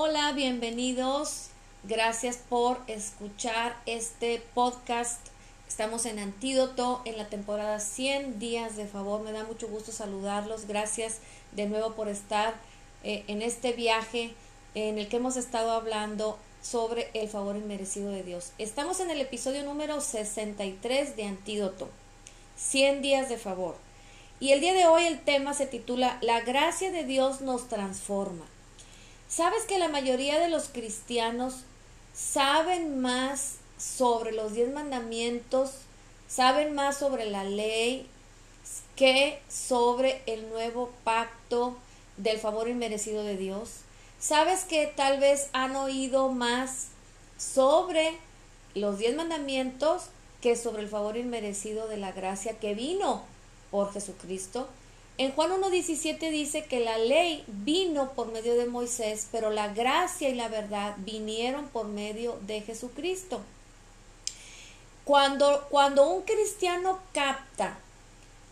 Hola, bienvenidos. Gracias por escuchar este podcast. Estamos en Antídoto en la temporada 100 días de favor. Me da mucho gusto saludarlos. Gracias de nuevo por estar eh, en este viaje en el que hemos estado hablando sobre el favor inmerecido de Dios. Estamos en el episodio número 63 de Antídoto. 100 días de favor. Y el día de hoy el tema se titula La gracia de Dios nos transforma. ¿Sabes que la mayoría de los cristianos saben más sobre los diez mandamientos, saben más sobre la ley que sobre el nuevo pacto del favor inmerecido de Dios? ¿Sabes que tal vez han oído más sobre los diez mandamientos que sobre el favor inmerecido de la gracia que vino por Jesucristo? En Juan 1.17 dice que la ley vino por medio de Moisés, pero la gracia y la verdad vinieron por medio de Jesucristo. Cuando, cuando un cristiano capta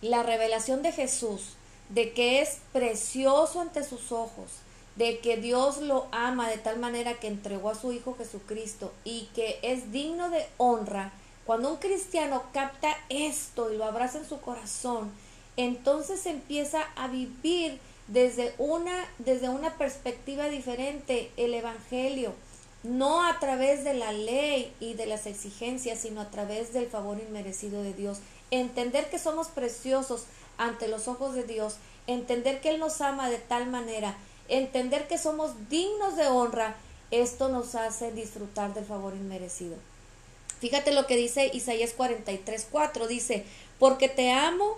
la revelación de Jesús, de que es precioso ante sus ojos, de que Dios lo ama de tal manera que entregó a su Hijo Jesucristo y que es digno de honra, cuando un cristiano capta esto y lo abraza en su corazón, entonces empieza a vivir desde una, desde una perspectiva diferente el Evangelio, no a través de la ley y de las exigencias, sino a través del favor inmerecido de Dios. Entender que somos preciosos ante los ojos de Dios, entender que Él nos ama de tal manera, entender que somos dignos de honra, esto nos hace disfrutar del favor inmerecido. Fíjate lo que dice Isaías 43, 4, dice, porque te amo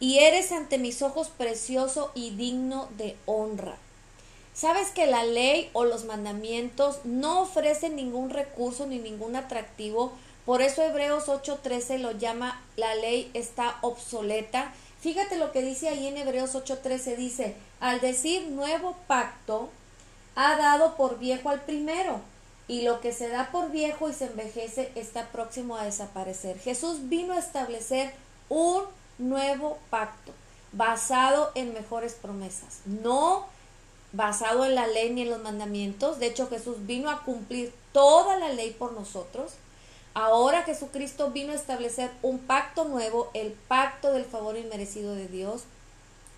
y eres ante mis ojos precioso y digno de honra. Sabes que la ley o los mandamientos no ofrecen ningún recurso ni ningún atractivo, por eso Hebreos 8:13 lo llama la ley está obsoleta. Fíjate lo que dice ahí en Hebreos 8:13 dice, al decir nuevo pacto, ha dado por viejo al primero, y lo que se da por viejo y se envejece está próximo a desaparecer. Jesús vino a establecer un nuevo pacto basado en mejores promesas, no basado en la ley ni en los mandamientos. De hecho, Jesús vino a cumplir toda la ley por nosotros. Ahora Jesucristo vino a establecer un pacto nuevo, el pacto del favor inmerecido de Dios,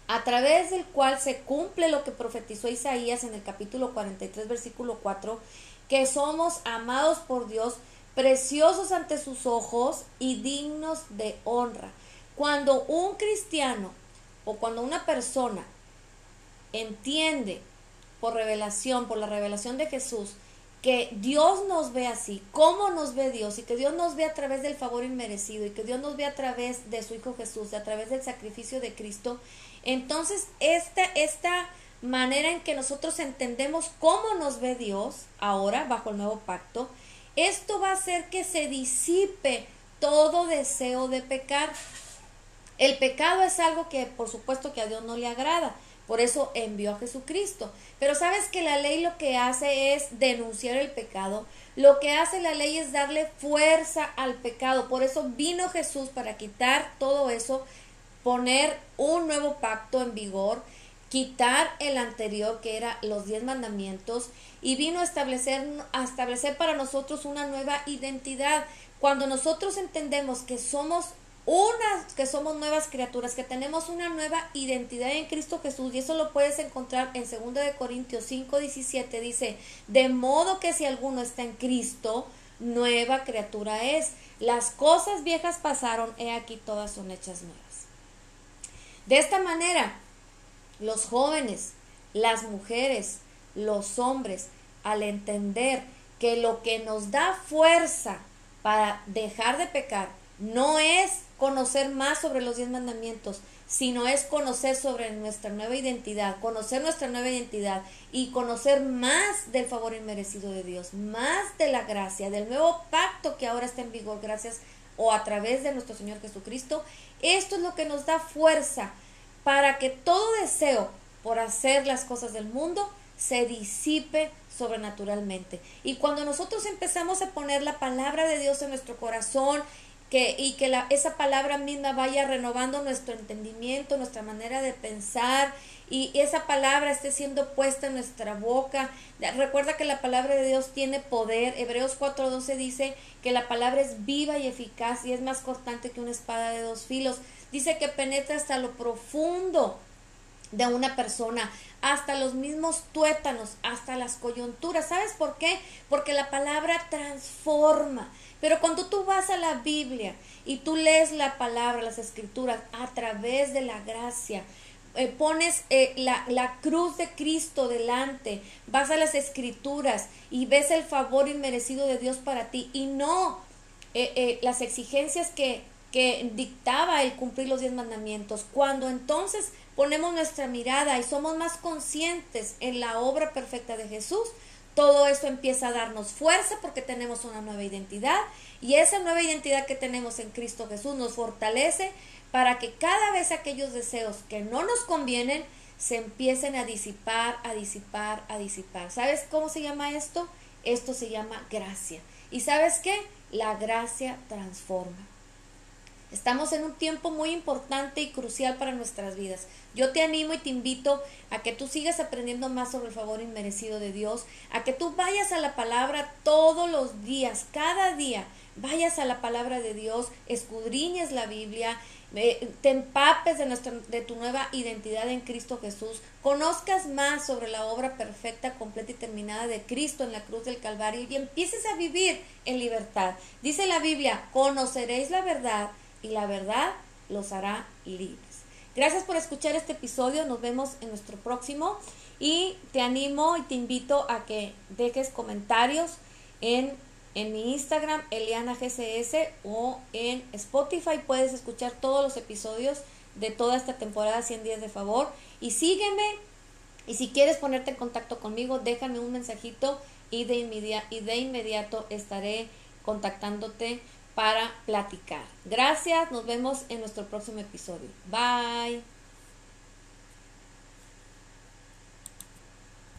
a través del cual se cumple lo que profetizó Isaías en el capítulo 43, versículo 4, que somos amados por Dios, preciosos ante sus ojos y dignos de honra. Cuando un cristiano o cuando una persona entiende por revelación, por la revelación de Jesús, que Dios nos ve así, cómo nos ve Dios y que Dios nos ve a través del favor inmerecido y que Dios nos ve a través de su Hijo Jesús, a través del sacrificio de Cristo, entonces esta, esta manera en que nosotros entendemos cómo nos ve Dios ahora bajo el nuevo pacto, esto va a hacer que se disipe todo deseo de pecar. El pecado es algo que por supuesto que a Dios no le agrada. Por eso envió a Jesucristo. Pero sabes que la ley lo que hace es denunciar el pecado. Lo que hace la ley es darle fuerza al pecado. Por eso vino Jesús para quitar todo eso, poner un nuevo pacto en vigor, quitar el anterior que era los diez mandamientos y vino a establecer, a establecer para nosotros una nueva identidad. Cuando nosotros entendemos que somos unas que somos nuevas criaturas, que tenemos una nueva identidad en Cristo Jesús y eso lo puedes encontrar en 2 de Corintios 5, 17 dice, de modo que si alguno está en Cristo, nueva criatura es. Las cosas viejas pasaron, he aquí todas son hechas nuevas. De esta manera, los jóvenes, las mujeres, los hombres, al entender que lo que nos da fuerza para dejar de pecar no es conocer más sobre los diez mandamientos, sino es conocer sobre nuestra nueva identidad, conocer nuestra nueva identidad y conocer más del favor inmerecido de Dios, más de la gracia, del nuevo pacto que ahora está en vigor gracias o a través de nuestro Señor Jesucristo. Esto es lo que nos da fuerza para que todo deseo por hacer las cosas del mundo se disipe sobrenaturalmente. Y cuando nosotros empezamos a poner la palabra de Dios en nuestro corazón, que, y que esa palabra misma vaya renovando nuestro entendimiento, nuestra manera de pensar y esa palabra esté siendo puesta en nuestra boca. Recuerda que la palabra de Dios tiene poder. Hebreos 4:12 dice que la palabra es viva y eficaz y es más cortante que una espada de dos filos. Dice que penetra hasta lo profundo de una persona, hasta los mismos tuétanos, hasta las coyunturas. ¿Sabes por qué? Porque la palabra transforma. Pero cuando tú vas a la Biblia y tú lees la palabra, las escrituras, a través de la gracia, eh, pones eh, la, la, cruz de Cristo delante, vas a las escrituras y ves el favor inmerecido de Dios para ti y no eh, las exigencias que, que dictaba el cumplir los diez mandamientos. Cuando entonces ponemos nuestra mirada y somos más conscientes en la obra perfecta de Jesús, todo eso empieza a darnos fuerza porque tenemos una nueva identidad y esa nueva identidad que tenemos en Cristo Jesús nos fortalece para que cada vez aquellos deseos que no nos convienen se empiecen a disipar, a disipar, a disipar. ¿Sabes cómo se llama esto? Esto se llama gracia. ¿Y sabes qué? La gracia transforma. Estamos en un tiempo muy importante y crucial para nuestras vidas. Yo te animo y te invito a que tú sigas aprendiendo más sobre el favor inmerecido de Dios, a que tú vayas a la palabra todos los días, cada día, vayas a la palabra de Dios, escudriñes la Biblia, eh, te empapes de, nuestra, de tu nueva identidad en Cristo Jesús, conozcas más sobre la obra perfecta, completa y terminada de Cristo en la cruz del Calvario y empieces a vivir en libertad. Dice la Biblia, conoceréis la verdad y la verdad los hará libres. Gracias por escuchar este episodio, nos vemos en nuestro próximo y te animo y te invito a que dejes comentarios en, en mi Instagram, ElianaGCS o en Spotify, puedes escuchar todos los episodios de toda esta temporada 100 días de favor y sígueme y si quieres ponerte en contacto conmigo, déjame un mensajito y de, y de inmediato estaré contactándote para platicar. Gracias, nos vemos en nuestro próximo episodio. Bye.